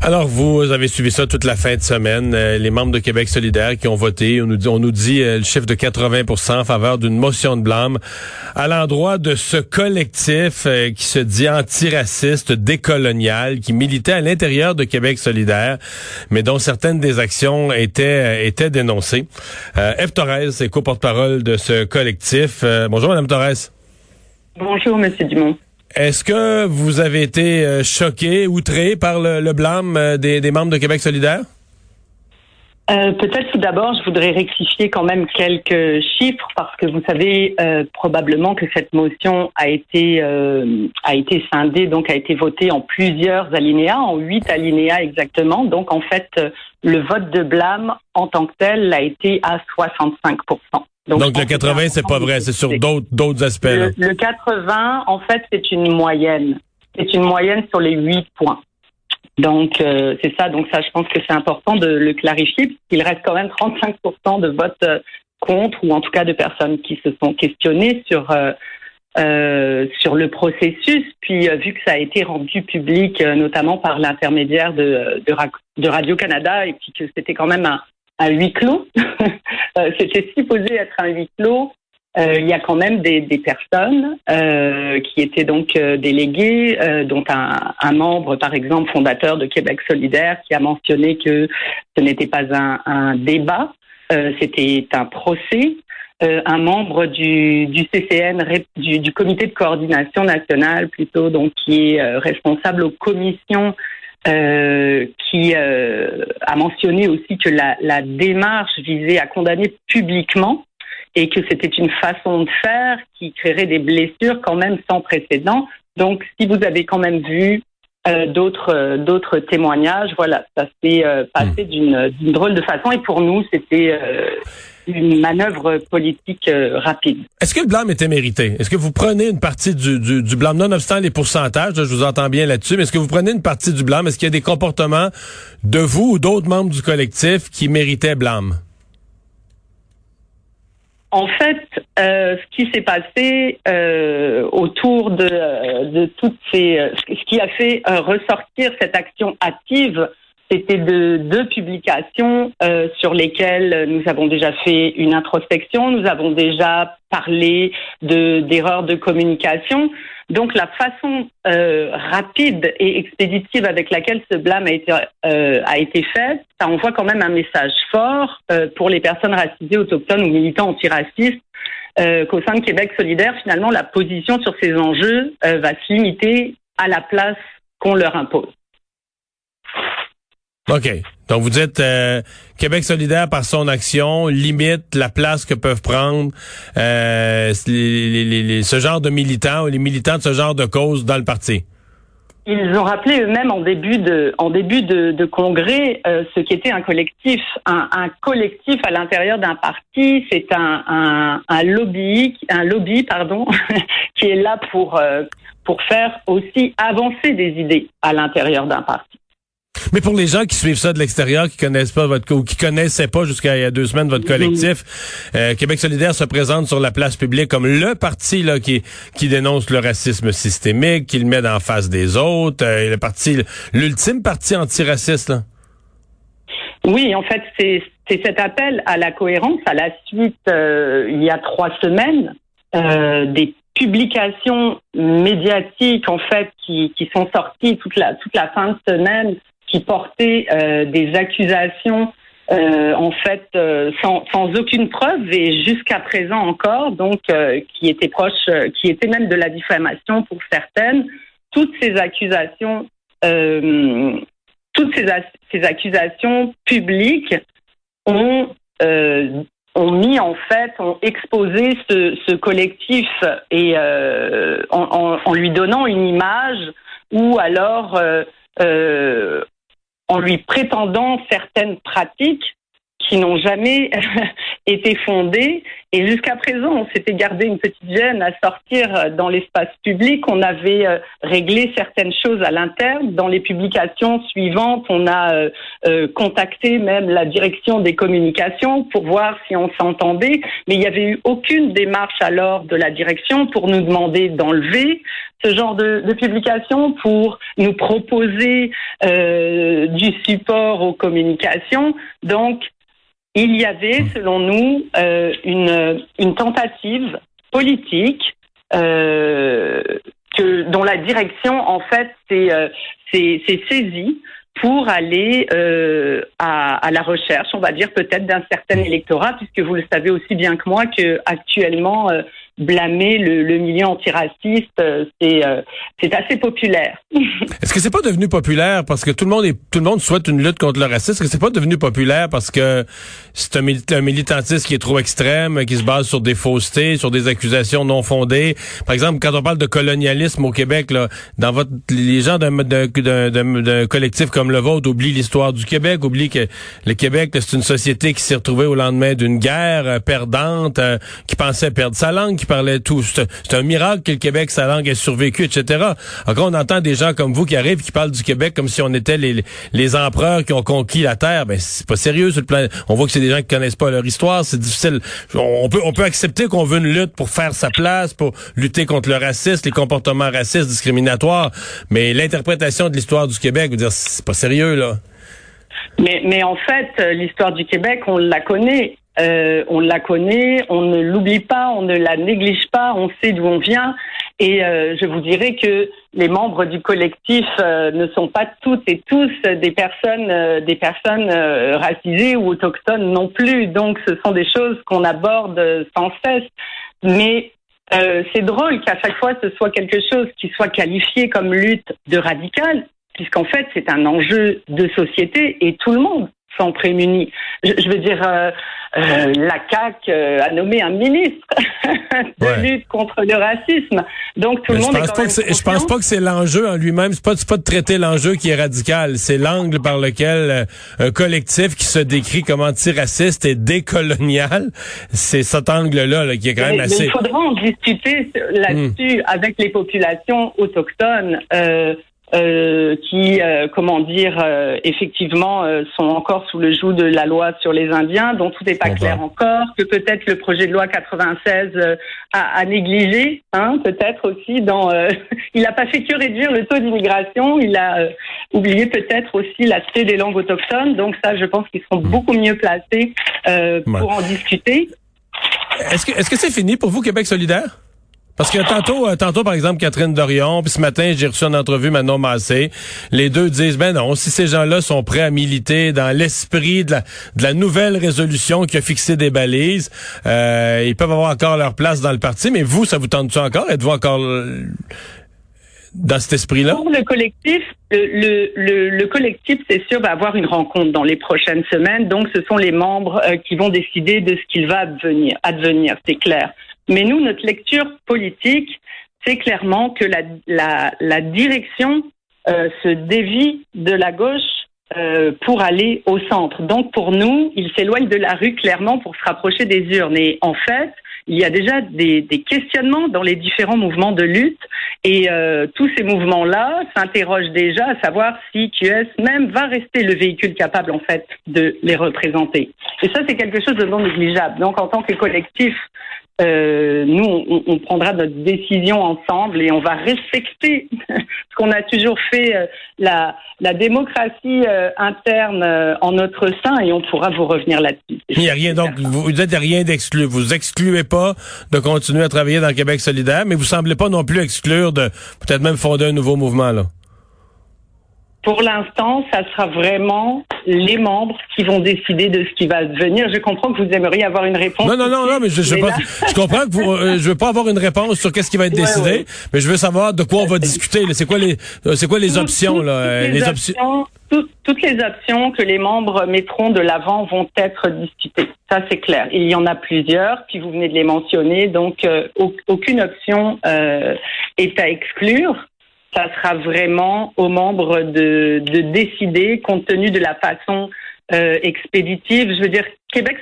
Alors, vous avez suivi ça toute la fin de semaine. Euh, les membres de Québec solidaire qui ont voté, on nous dit, on nous dit euh, le chiffre de 80% en faveur d'une motion de blâme à l'endroit de ce collectif euh, qui se dit antiraciste, décolonial, qui militait à l'intérieur de Québec solidaire, mais dont certaines des actions étaient, étaient dénoncées. Eve Torres est co-porte-parole de ce collectif. bonjour, Madame Torres. Bonjour, Monsieur Dumont. Est-ce que vous avez été euh, choqué, outré par le, blâme euh, des, membres de Québec solidaire? Euh, peut-être tout d'abord, je voudrais rectifier quand même quelques chiffres parce que vous savez probablement que cette motion a été a été scindée, donc a été votée en plusieurs alinéas, en huit alinéas exactement. Donc en fait, le vote de blâme en tant que tel a été à 65 donc, le 80, c'est pas vrai, c'est sur d'autres d'autres aspects. Le, 80, en fait, c'est une moyenne. C'est une moyenne sur les 8 points. Donc euh, c'est ça. Donc ça, je pense que c'est important de le clarifier puisqu'il reste quand même 35% de votes euh, contre ou en tout cas de personnes qui se sont questionnées sur euh, sur le processus. Puis vu que ça a été rendu public, notamment par l'intermédiaire de, de, de Radio Canada, et puis que c'était quand même un, un huis clos. Euh, c'était supposé être un huis clos. Euh, il y a quand même des, personnes euh, qui étaient donc déléguées, dont un, membre, par exemple, fondateur de Québec solidaire, qui a mentionné que ce n'était pas un, débat, c'était un procès. un membre du, CCN, du, du, comité de coordination nationale plutôt, donc qui est responsable aux commissions euh, qui euh, a mentionné aussi que la, la, démarche visait à condamner publiquement et que c'était une façon de faire qui créerait des blessures quand même sans précédent. Donc, si vous avez quand même vu euh, d'autres euh, d'autres témoignages, voilà, ça s'est euh, passé hmm. d'une drôle de façon et pour nous, c'était une manœuvre politique rapide. Est-ce que le blâme était mérité? Est-ce que vous prenez une partie du, du, du blâme, nonobstant les pourcentages, je vous entends bien là-dessus, mais est-ce que vous prenez une partie du blâme? Est-ce qu'il y a des comportements de vous ou d'autres membres du collectif qui méritaient blâme? En fait, euh, ce qui s'est passé euh, autour de, de toutes ces, ce qui a fait ressortir cette action active c'était de deux publications euh, sur lesquelles nous avons déjà fait une introspection, nous avons déjà parlé de d'erreurs de communication. Donc la façon euh, rapide et expéditive avec laquelle ce blâme a été euh, a été fait, ça envoie quand même un message fort euh, pour les personnes racisées, autochtones ou militants antiracistes euh, qu'au sein de Québec solidaire, finalement, la position sur ces enjeux va se limiter à la place qu'on leur impose. OK. Donc vous dites euh, Québec solidaire par son action limite la place que peuvent prendre euh, ce genre de militants ou les militants de ce genre de cause dans le parti. Ils ont rappelé eux-mêmes en début de en début de, congrès euh, ce qu'était un collectif. Un, collectif à l'intérieur d'un parti, c'est un, un, lobby, un lobby pardon, qui est là pour pour faire aussi avancer des idées à l'intérieur d'un parti. Mais pour les gens qui suivent ça de l'extérieur, qui connaissent pas votre ou qui connaissaient pas jusqu'à il y a deux semaines votre collectif, euh, Québec solidaire se présente sur la place publique comme le parti là qui qui dénonce le racisme systémique, qui le met en face des autres, euh, le parti l'ultime parti antiraciste là. Oui, en fait, c'est cet appel à la cohérence à la suite euh, il y a trois semaines des publications médiatiques en fait qui, qui sont sorties toute la toute la fin de semaine qui portait euh, des accusations euh, en fait euh, sans, aucune preuve et jusqu'à présent encore donc qui étaient proches qui étaient même de la diffamation pour certaines. Toutes ces accusations toutes ces, accusations publiques ont ont mis en fait, ont exposé ce, collectif et en, lui donnant une image ou alors en lui prétendant certaines pratiques qui n'ont jamais était fondée. Et jusqu'à présent, on s'était gardé une petite gêne à sortir dans l'espace public. On avait euh, réglé certaines choses à l'interne. Dans les publications suivantes, on a euh, euh, contacté même la direction des communications pour voir si on s'entendait. Mais il n'y avait eu aucune démarche alors de la direction pour nous demander d'enlever ce genre de, de publication, pour nous proposer du support aux communications. Donc, il y avait, selon nous, euh, une, tentative politique euh, dont la direction, en fait, s'est euh, saisie pour aller à, à, la recherche, on va dire peut-être d'un certain électorat, puisque vous le savez aussi bien que moi que actuellement blâmer le, milieu antiraciste, euh, c'est euh, c'est assez populaire. Est-ce que c'est pas devenu populaire parce que tout le monde est tout le monde souhaite une lutte contre le racisme? Est-ce que c'est pas devenu populaire parce que c'est un, militantisme qui est trop extrême, qui se base sur des faussetés, sur des accusations non fondées? Par exemple, quand on parle de colonialisme au Québec, là, dans votre les gens d'un collectif comme le vôtre oublient l'histoire du Québec, oublient que le Québec c'est une société qui s'est retrouvée au lendemain d'une guerre euh, perdante, qui pensait perdre sa langue, parlait tout. C'est un miracle que le Québec, sa langue ait survécu, etc. Encore, on entend des gens comme vous qui arrivent, qui parlent du Québec comme si on était les, les empereurs qui ont conquis la terre. Ben, c'est pas sérieux sur le plan. On voit que c'est des gens qui connaissent pas leur histoire. C'est difficile. On peut, on peut accepter qu'on veut une lutte pour faire sa place, pour lutter contre le racisme, les comportements racistes, discriminatoires. Mais l'interprétation de l'histoire du Québec, vous dire, c'est pas sérieux, là. Mais, mais en fait, l'histoire du Québec, on la connaît. Euh, on la connaît, on ne l'oublie pas, on ne la néglige pas, on sait d'où on vient. Et euh, je vous dirais que les membres du collectif euh, ne sont pas toutes et tous des personnes, des personnes racisées ou autochtones non plus. Donc, ce sont des choses qu'on aborde sans cesse. Mais c'est drôle qu'à chaque fois ce soit quelque chose qui soit qualifié comme lutte de radical, puisqu'en fait c'est un enjeu de société et tout le monde s'en prémunit. Je, veux dire, euh, euh, la CAQ euh, a nommé un ministre de lutte contre le racisme. Donc tout le monde est, quand même Je pense pas que c'est l'enjeu en lui-même. C'est pas, pas de traiter l'enjeu qui est radical. C'est l'angle par lequel un collectif qui se décrit comme antiraciste et décolonial, c'est cet angle-là qui est quand même assez. il faudra en discuter là-dessus hmm. avec les populations autochtones. Euh, qui, euh, comment dire, euh, effectivement, sont encore sous le joug de la loi sur les Indiens, dont tout n'est pas clair encore, que peut-être le projet de loi 96 a, a, négligé, hein, peut-être aussi dans. il n'a pas fait que réduire le taux d'immigration, il a oublié peut-être aussi l'aspect des langues autochtones. Donc ça, je pense qu'ils seront mmh. beaucoup mieux placés pour en discuter. Est-ce que est-ce que c'est fini pour vous, Québec solidaire? Parce que tantôt, euh, tantôt, par exemple, Catherine Dorion, puis ce matin, j'ai reçu une entrevue Manon Massé. Les deux disent, ben non, si ces gens-là sont prêts à militer dans l'esprit de la, nouvelle résolution qui a fixé des balises, euh, ils peuvent avoir encore leur place dans le parti. Mais vous, ça vous tente-tu encore? Êtes-vous encore dans cet esprit-là? Pour le collectif, le, le, le collectif, c'est sûr, va avoir une rencontre dans les prochaines semaines. Donc, ce sont les membres euh, qui vont décider de ce qu'il va advenir. Advenir, c'est clair. Mais nous, notre lecture politique, c'est clairement que la, direction euh, se dévie de la gauche euh, pour aller au centre. Donc pour nous, il s'éloigne de la rue clairement pour se rapprocher des urnes. Et en fait, il y a déjà des, des questionnements dans les différents mouvements de lutte et euh, tous ces mouvements-là s'interrogent déjà à savoir si QS même va rester le véhicule capable en fait de les représenter. Et ça, c'est quelque chose de non négligeable. Donc en tant que collectif, euh, nous, on, on, prendra notre décision ensemble et on va respecter ce qu'on a toujours fait, euh, la, la, démocratie euh, interne euh, en notre sein et on pourra vous revenir là-dessus. Il n'y a rien, donc, vous, dites rien d'exclu. Vous excluez pas de continuer à travailler dans Québec solidaire, mais vous semblez pas non plus exclure de peut-être même fonder un nouveau mouvement, là. Pour l'instant, ça sera vraiment les membres qui vont décider de ce qui va devenir. Je comprends que vous aimeriez avoir une réponse. Non, non, non, non, mais je, je, je comprends que vous, euh, je veux pas avoir une réponse sur qu'est-ce qui va être décidé, mais je veux savoir de quoi on va discuter. C'est quoi les, euh, c'est quoi les options là, les, options. toutes les options que les membres mettront de l'avant vont être discutées. Ça, c'est clair. Il y en a plusieurs, puis vous venez de les mentionner, donc euh, aucune option est à exclure ça sera vraiment aux membres de, de décider, compte tenu de la façon expéditive. Je veux dire, Québec,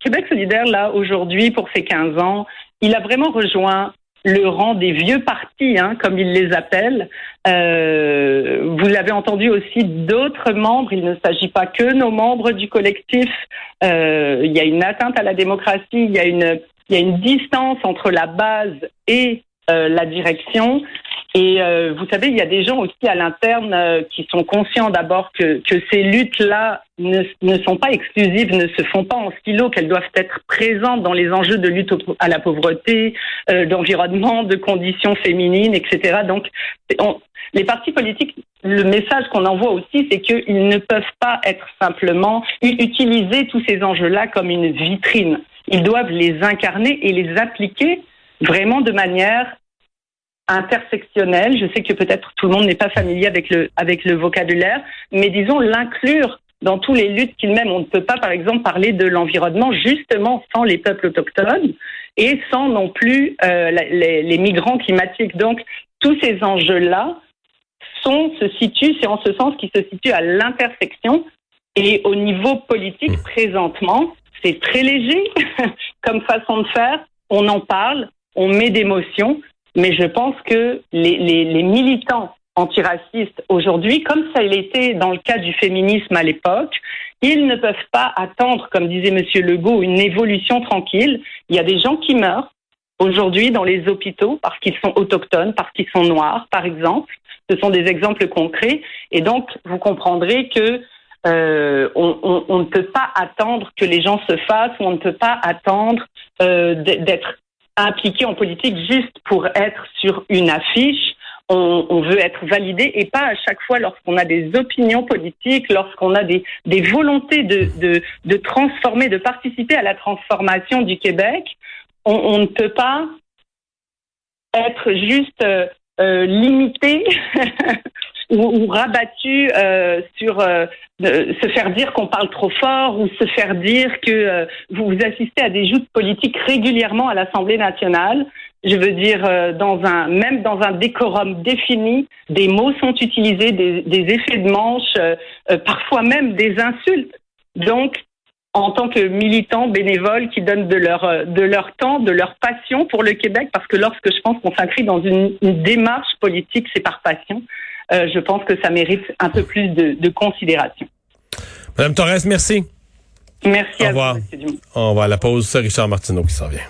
Québec solidaire, là, aujourd'hui, pour ses 15 ans, il a vraiment rejoint le rang des vieux partis, hein, comme ils les appellent. Euh, vous l'avez entendu aussi d'autres membres. Il ne s'agit pas que nos membres du collectif. Euh, il y a une atteinte à la démocratie. Il y a une distance entre la base et euh, la direction. Et euh, vous savez, il y a des gens aussi à l'interne euh, qui sont conscients d'abord que, que ces luttes-là ne, ne, sont pas exclusives, ne se font pas en stylo, qu'elles doivent être présentes dans les enjeux de lutte à la pauvreté, euh, d'environnement, de conditions féminines, etc. Donc, les partis politiques, le message qu'on envoie aussi, c'est qu'ils ne peuvent pas être simplement utiliser tous ces enjeux-là comme une vitrine. Ils doivent les incarner et les appliquer vraiment de manière intersectionnel. Je sais que peut-être tout le monde n'est pas familier avec le, avec le vocabulaire, mais disons l'inclure dans tous les luttes qu'il mène. On ne peut pas, par exemple, parler de l'environnement justement sans les peuples autochtones et sans non plus euh, les, les, migrants climatiques. Donc, tous ces enjeux-là sont, se situent, c'est en ce sens qu'ils se situent à l'intersection et au niveau politique mmh. présentement, c'est très léger comme façon de faire. On en parle, on met des motions, mais je pense que les, militants antiracistes aujourd'hui, comme ça l'était dans le cas du féminisme à l'époque, ils ne peuvent pas attendre, comme disait Monsieur Legault, une évolution tranquille. Il y a des gens qui meurent aujourd'hui dans les hôpitaux parce qu'ils sont autochtones, parce qu'ils sont noirs, par exemple. Ce sont des exemples concrets. Et donc, vous comprendrez que euh, on, ne peut pas attendre que les gens se fassent, on ne peut pas attendre euh, d'être impliqué en politique juste pour être sur une affiche. On, veut être validé et pas à chaque fois lorsqu'on a des opinions politiques, lorsqu'on a des, des volontés de, de, de, transformer, de participer à la transformation du Québec. On, on ne peut pas être juste euh, euh limité ou, ou rabattu euh, sur euh, se faire dire qu'on parle trop fort ou se faire dire que euh, vous, vous assistez à des joutes politiques régulièrement à l'Assemblée nationale. Je veux dire, euh, dans un même dans un décorum défini, des mots sont utilisés, des, des effets de manche, parfois même des insultes. Donc, en tant que militants bénévoles qui donnent de leur de leur temps, de leur passion pour le Québec, parce que lorsque je pense qu'on s'inscrit dans une, une démarche politique, c'est par passion. Euh, je pense que ça mérite un peu plus de, de considération. Madame Torres, merci. Merci Au à revoir. vous. On va à la pause. Richard Martineau qui s'en vient.